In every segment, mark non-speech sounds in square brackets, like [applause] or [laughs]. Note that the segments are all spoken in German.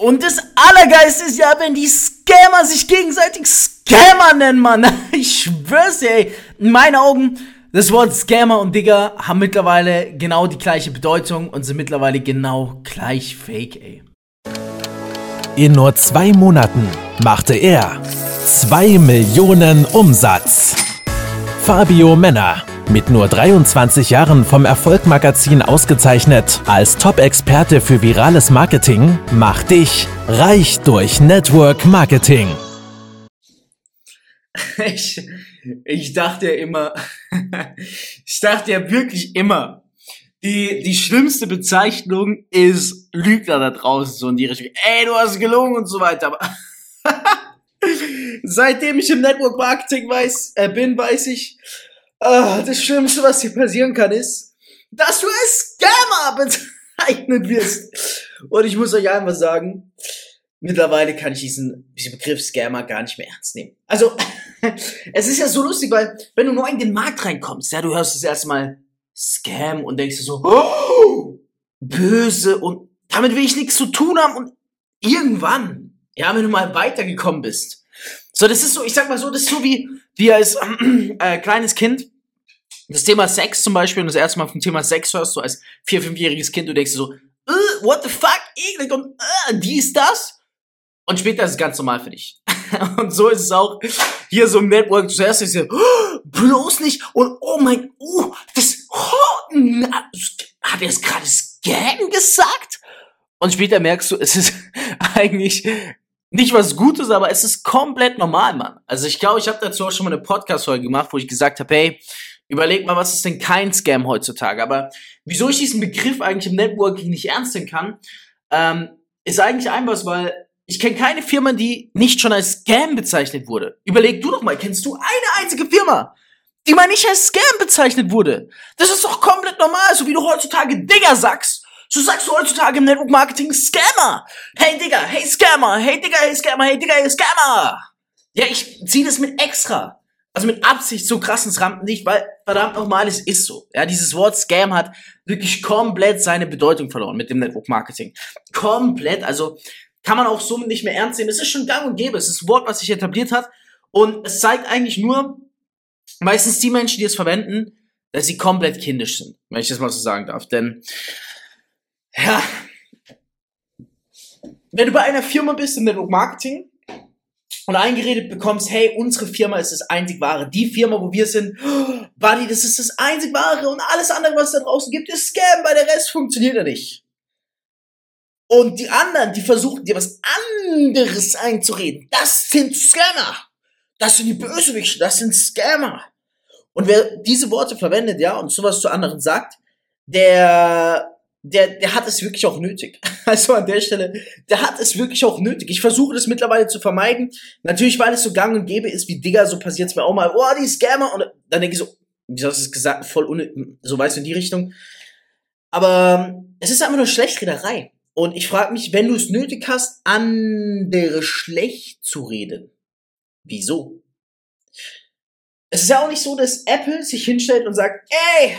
Und das Allergeiste ist ja, wenn die Scammer sich gegenseitig Scammer nennen, Mann. [laughs] Ich schwör's dir, ey. In meinen Augen, das Wort Scammer und Digger haben mittlerweile genau die gleiche Bedeutung und sind mittlerweile genau gleich fake, ey. In nur zwei Monaten machte er 2 Millionen Umsatz. Fabio Männer, mit nur 23 Jahren vom Erfolgmagazin ausgezeichnet als Top-Experte für virales Marketing, macht dich reich durch Network Marketing. Ich, ich dachte ja immer, [laughs] ich dachte ja wirklich immer, die, die schlimmste Bezeichnung ist Lügner da draußen, so in die Richtung, ey, du hast gelogen und so weiter, aber [laughs] seitdem ich im Network Marketing weiß, äh, bin, weiß ich, äh, das Schlimmste, was dir passieren kann, ist, dass du als Scammer bezeichnet wirst. Und ich muss euch einfach sagen, mittlerweile kann ich diesen, diesen Begriff Scammer gar nicht mehr ernst nehmen. Also, [laughs] es ist ja so lustig, weil wenn du neu in den Markt reinkommst, ja, du hörst das erstmal Scam und denkst dir so, oh, böse und damit will ich nichts zu tun haben und irgendwann, ja, wenn du mal weitergekommen bist. So, das ist so, ich sag mal so, das ist so wie, wie als [clears throat] äh, kleines Kind das Thema Sex zum Beispiel und das erste Mal vom Thema Sex hörst du als vier, fünfjähriges Kind, du denkst dir so, äh, what the fuck, eklig und äh, dies, das. Und später ist es ganz normal für dich. [laughs] und so ist es auch hier so im Network. Zuerst ist es oh, bloß nicht und oh mein, oh, das, oh, na, hat er es gerade Scam gesagt? Und später merkst du, es ist [laughs] eigentlich nicht was Gutes, aber es ist komplett normal, Mann. Also ich glaube, ich habe dazu auch schon mal eine Podcast-Folge gemacht, wo ich gesagt habe, hey, überleg mal, was ist denn kein Scam heutzutage? Aber wieso ich diesen Begriff eigentlich im Networking nicht ernst nehmen kann, ähm, ist eigentlich einfach, weil ich kenne keine Firma, die nicht schon als Scam bezeichnet wurde. Überleg du doch mal, kennst du eine einzige Firma, die mal nicht als Scam bezeichnet wurde? Das ist doch komplett normal, so wie du heutzutage Digger sagst. So sagst du heutzutage im Network Marketing Scammer. Hey Digger, hey Scammer, hey Digger, hey Scammer, hey Digger, hey Scammer. Ja, ich zieh das mit extra. Also mit Absicht so krass ins Rampenlicht, weil verdammt nochmal, es ist so. Ja, dieses Wort Scam hat wirklich komplett seine Bedeutung verloren mit dem Network Marketing. Komplett, also kann man auch somit nicht mehr ernst nehmen. Es ist schon gang und gäbe. Es ist ein Wort, was sich etabliert hat. Und es zeigt eigentlich nur, meistens die Menschen, die es verwenden, dass sie komplett kindisch sind, wenn ich das mal so sagen darf. Denn, ja, wenn du bei einer Firma bist im Network Marketing und eingeredet bekommst, hey, unsere Firma ist das einzig wahre, die Firma, wo wir sind, oh, Buddy, das ist das einzig wahre und alles andere, was es da draußen gibt, ist Scam, weil der Rest funktioniert ja nicht. Und die anderen, die versuchen dir was anderes einzureden. Das sind Scammer. Das sind die Bösewichte. Das sind Scammer. Und wer diese Worte verwendet, ja, und sowas zu anderen sagt, der, der, der hat es wirklich auch nötig. [laughs] Also an der Stelle, der hat es wirklich auch nötig. Ich versuche das mittlerweile zu vermeiden. Natürlich, weil es so gang und gäbe ist, wie Digger, so passiert es mir auch mal, oh, die Scammer. Und dann denke ich so, wie hast du es gesagt, voll un so weißt du in die Richtung. Aber es ist einfach nur Schlechtrederei. Und ich frage mich, wenn du es nötig hast, andere schlecht zu reden, wieso? Es ist ja auch nicht so, dass Apple sich hinstellt und sagt, ey,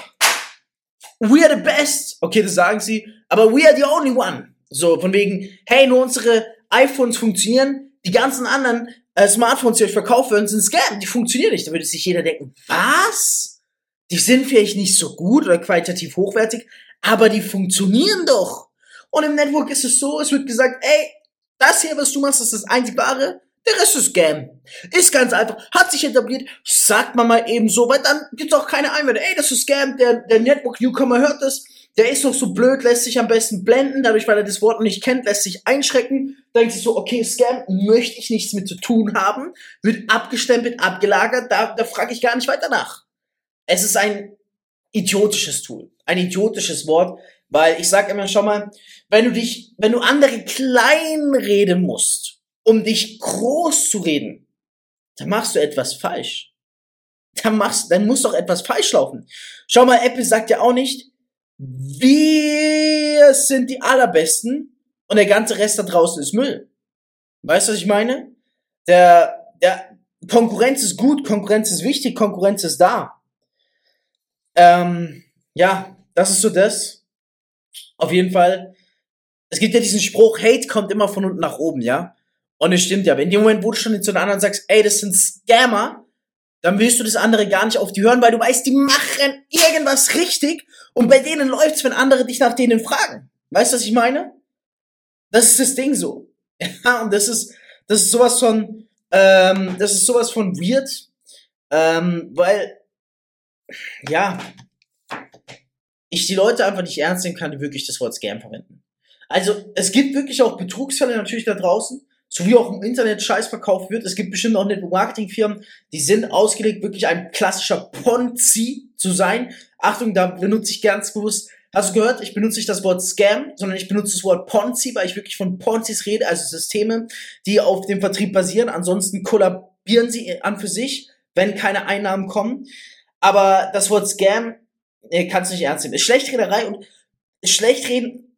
we are the best. Okay, das sagen sie, aber we are the only one. So, von wegen, hey, nur unsere iPhones funktionieren, die ganzen anderen äh, Smartphones, die euch verkauft werden, sind Scam, die funktionieren nicht. Da würde sich jeder denken, was? Die sind vielleicht nicht so gut oder qualitativ hochwertig, aber die funktionieren doch. Und im Network ist es so, es wird gesagt, ey, das hier, was du machst, ist das einzig wahre. Der Rest ist Scam. Ist ganz einfach. Hat sich etabliert. Sagt man mal eben so, weil dann gibt's auch keine Einwände. Ey, das ist Scam. Der, der Network-Newcomer hört das. Der ist noch so blöd, lässt sich am besten blenden. Dadurch, weil er das Wort noch nicht kennt, lässt sich einschrecken. Denkt sich so, okay, Scam, möchte ich nichts mit zu tun haben. Wird abgestempelt, abgelagert. Da, da frage ich gar nicht weiter nach. Es ist ein idiotisches Tool. Ein idiotisches Wort. Weil ich sag immer schon mal, wenn du dich, wenn du andere klein reden musst, um dich groß zu reden, dann machst du etwas falsch. Dann machst, dann muss doch etwas falsch laufen. Schau mal, Apple sagt ja auch nicht, wir sind die allerbesten und der ganze Rest da draußen ist Müll. Weißt du, was ich meine? Der, der Konkurrenz ist gut, Konkurrenz ist wichtig, Konkurrenz ist da. Ähm, ja, das ist so das. Auf jeden Fall es gibt ja diesen Spruch, Hate kommt immer von unten nach oben, ja? Und es stimmt ja. Aber in dem Moment, wo du schon zu den anderen sagst, ey, das sind Scammer, dann willst du das andere gar nicht auf die hören, weil du weißt, die machen irgendwas richtig und bei denen läuft's, wenn andere dich nach denen fragen. Weißt du, was ich meine? Das ist das Ding so. [laughs] Ja, und das ist, das ist sowas von, ähm, das ist sowas von weird, ähm, weil, ja, ich die Leute einfach nicht ernst nehmen kann, die wirklich das Wort Scam verwenden. Also, es gibt wirklich auch Betrugsfälle natürlich da draußen, so wie auch im Internet Scheiß verkauft wird. Es gibt bestimmt auch Network-Marketing-Firmen, die sind ausgelegt, wirklich ein klassischer Ponzi zu sein. Achtung, da benutze ich ganz bewusst, hast du gehört, ich benutze nicht das Wort Scam, sondern ich benutze das Wort Ponzi, weil ich wirklich von Ponzis rede, also Systeme, die auf dem Vertrieb basieren. Ansonsten kollabieren sie an für sich, wenn keine Einnahmen kommen. Aber das Wort Scam kannst du nicht ernst nehmen. Schlechtrederei und Schlechtreden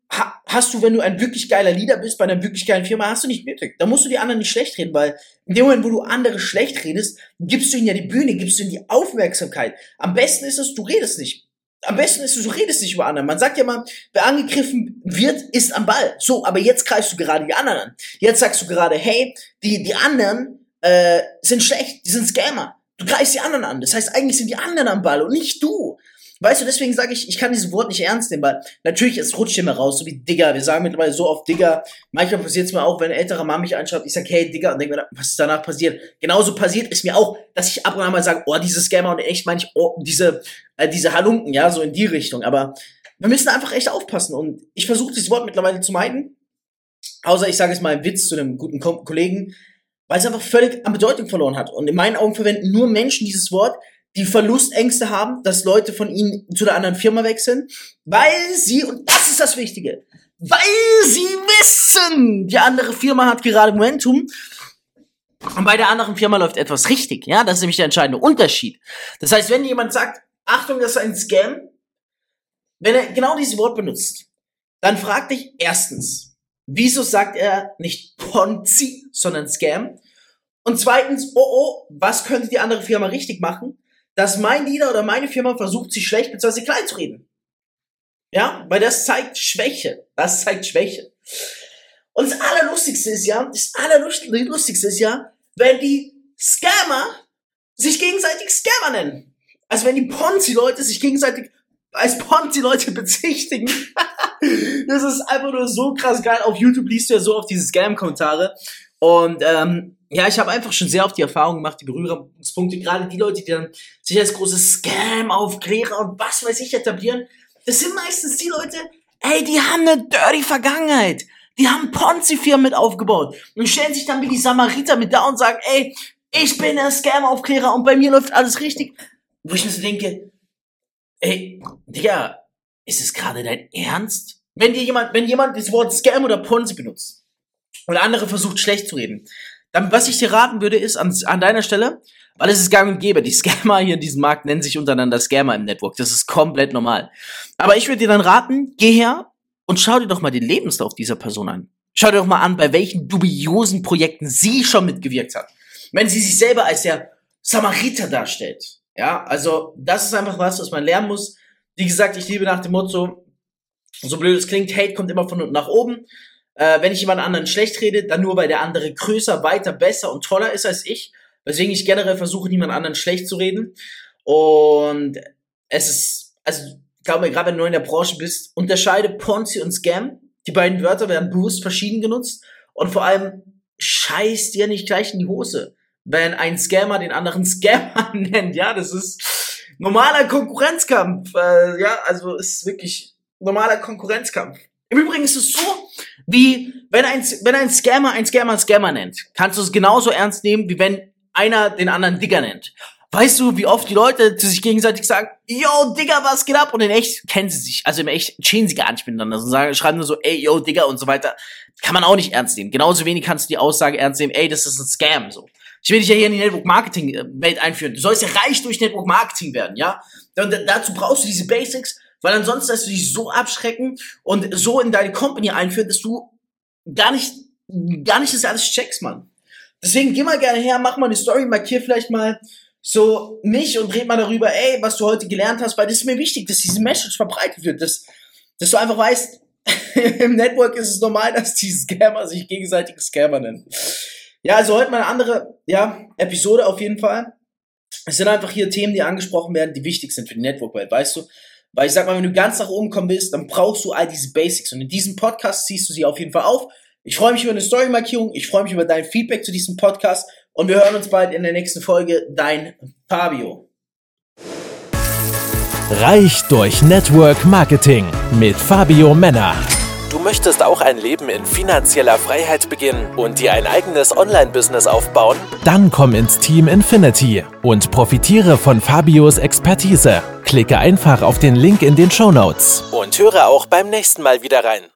hast du, wenn du ein wirklich geiler Leader bist bei einer wirklich geilen Firma, hast du nicht nötig. Da musst du die anderen nicht schlecht reden, weil in dem Moment, wo du andere schlecht redest, gibst du ihnen ja die Bühne, gibst du ihnen die Aufmerksamkeit. Am besten ist es, du redest nicht. Am besten ist es, du redest nicht über andere. Man sagt ja mal, wer angegriffen wird, ist am Ball. So, aber jetzt greifst du gerade die anderen an. Jetzt sagst du gerade, hey, die, die anderen äh, sind schlecht, die sind Scammer. Du greifst die anderen an. Das heißt, eigentlich sind die anderen am Ball und nicht du. Weißt du, deswegen sage ich, ich kann dieses Wort nicht ernst nehmen, weil natürlich, es rutscht immer raus, so wie Digger. Wir sagen mittlerweile so oft Digger. Manchmal passiert es mir auch, wenn ein älterer Mann mich anschaut, ich sage, hey Digger, und denke mir, was ist danach passiert? Genauso passiert es mir auch, dass ich ab und an mal sage, oh, diese Scammer, und echt meine ich, oh, diese, äh, diese Halunken, ja, so in die Richtung. Aber wir müssen einfach echt aufpassen. Und ich versuche dieses Wort mittlerweile zu meiden. Außer ich sage es mal im Witz zu einem guten Ko Kollegen, weil es einfach völlig an Bedeutung verloren hat. Und in meinen Augen verwenden nur Menschen dieses Wort, die Verlustängste haben, dass Leute von ihnen zu der anderen Firma wechseln, weil sie, und das ist das Wichtige, weil sie wissen, die andere Firma hat gerade Momentum und bei der anderen Firma läuft etwas richtig, ja, das ist nämlich der entscheidende Unterschied. Das heißt, wenn jemand sagt, Achtung, das ist ein Scam, wenn er genau dieses Wort benutzt, dann frag dich erstens, wieso sagt er nicht Ponzi, sondern Scam? Und zweitens, oh oh, was könnte die andere Firma richtig machen? Dass mein Leader oder meine Firma versucht, sie schlecht bzw. klein zu reden. Ja, weil das zeigt Schwäche. Das zeigt Schwäche. Und das Allerlustigste ist ja, das Allerlustigste ist ja, wenn die Scammer sich gegenseitig Scammer nennen. Also wenn die Ponzi-Leute sich gegenseitig als Ponzi-Leute bezichtigen. [laughs] das ist einfach nur so krass geil. Auf YouTube liest du ja so oft diese Scam-Kommentare. Und ähm, ja, ich habe einfach schon sehr oft die Erfahrung gemacht, die Berührungspunkte, gerade die Leute, die dann sich als große Scam-Aufklärer und was weiß ich etablieren, das sind meistens die Leute, ey, die haben eine dirty Vergangenheit. Die haben Ponzi-Firmen mit aufgebaut und stellen sich dann wie die Samariter mit da und sagen, ey, ich bin der Scam-Aufklärer und bei mir läuft alles richtig. Wo ich mir so denke, ey, Digga, ist es gerade dein Ernst? Wenn dir jemand, wenn jemand das Wort Scam oder Ponzi benutzt und andere versucht schlecht zu reden, dann, was ich dir raten würde, ist an, an deiner Stelle, weil es ist gang und gäbe, die [laughs] Scammer hier in diesem Markt nennen sich untereinander Scammer im Network. Das ist komplett normal. Aber ich würde dir dann raten, geh her und schau dir doch mal den Lebenslauf dieser Person an. Schau dir doch mal an, bei welchen dubiosen Projekten sie schon mitgewirkt hat. Wenn sie sich selber als der Samariter darstellt. Ja, also das ist einfach was, was man lernen muss. Wie gesagt, ich liebe nach dem Motto, so blöd es klingt, Hate kommt immer von unten nach oben. Äh, wenn ich jemand anderen schlecht rede, dann nur weil der andere größer, weiter, besser und toller ist als ich. Weswegen ich generell versuche, niemand anderen schlecht zu reden. Und es ist, also, ich glaube, gerade wenn du in der Branche bist, unterscheide Ponzi und Scam. Die beiden Wörter werden bewusst verschieden genutzt. Und vor allem, scheiß dir nicht gleich in die Hose, wenn ein Scammer den anderen [laughs] Scammer nennt. Ja, das ist normaler Konkurrenzkampf. Äh, ja, also ist wirklich normaler Konkurrenzkampf. Im Übrigen ist es so, wie wenn ein, wenn ein Scammer ein Scammer Scammer nennt, kannst du es genauso ernst nehmen, wie wenn einer den anderen Digger nennt. Weißt du, wie oft die Leute zu sich gegenseitig sagen, yo, Digger, was geht ab? Und in echt kennen sie sich. Also im echt chillen sie gar nicht miteinander. Und sagen, schreiben nur so, ey, yo, Digger und so weiter. Kann man auch nicht ernst nehmen. Genauso wenig kannst du die Aussage ernst nehmen, ey, das ist ein Scam, so. Ich will dich ja hier in die Network Marketing Welt einführen. Du sollst ja reich durch Network Marketing werden, ja? Und dazu brauchst du diese Basics, weil ansonsten lässt du dich so abschrecken und so in deine Company einführen, dass du gar nicht, gar nicht das alles checkst, Mann. Deswegen geh mal gerne her, mach mal eine Story, markier vielleicht mal so mich und red mal darüber, ey, was du heute gelernt hast, weil das ist mir wichtig, dass diese Message verbreitet wird, dass, dass du einfach weißt, [laughs] Im Network ist es normal, dass die Scammer sich gegenseitig Scammer nennen. Ja, also heute mal eine andere ja, Episode auf jeden Fall. Es sind einfach hier Themen, die angesprochen werden, die wichtig sind für die Network-Welt, weißt du? Weil ich sag mal, wenn du ganz nach oben kommen willst, dann brauchst du all diese Basics. Und in diesem Podcast ziehst du sie auf jeden Fall auf. Ich freue mich über eine Story-Markierung, ich freue mich über dein Feedback zu diesem Podcast und wir hören uns bald in der nächsten Folge. Dein Fabio. Reich durch Network Marketing mit Fabio Männer. Du möchtest auch ein Leben in finanzieller Freiheit beginnen und dir ein eigenes Online-Business aufbauen? Dann komm ins Team Infinity und profitiere von Fabios Expertise. Klicke einfach auf den Link in den Show Notes und höre auch beim nächsten Mal wieder rein.